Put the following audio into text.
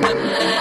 the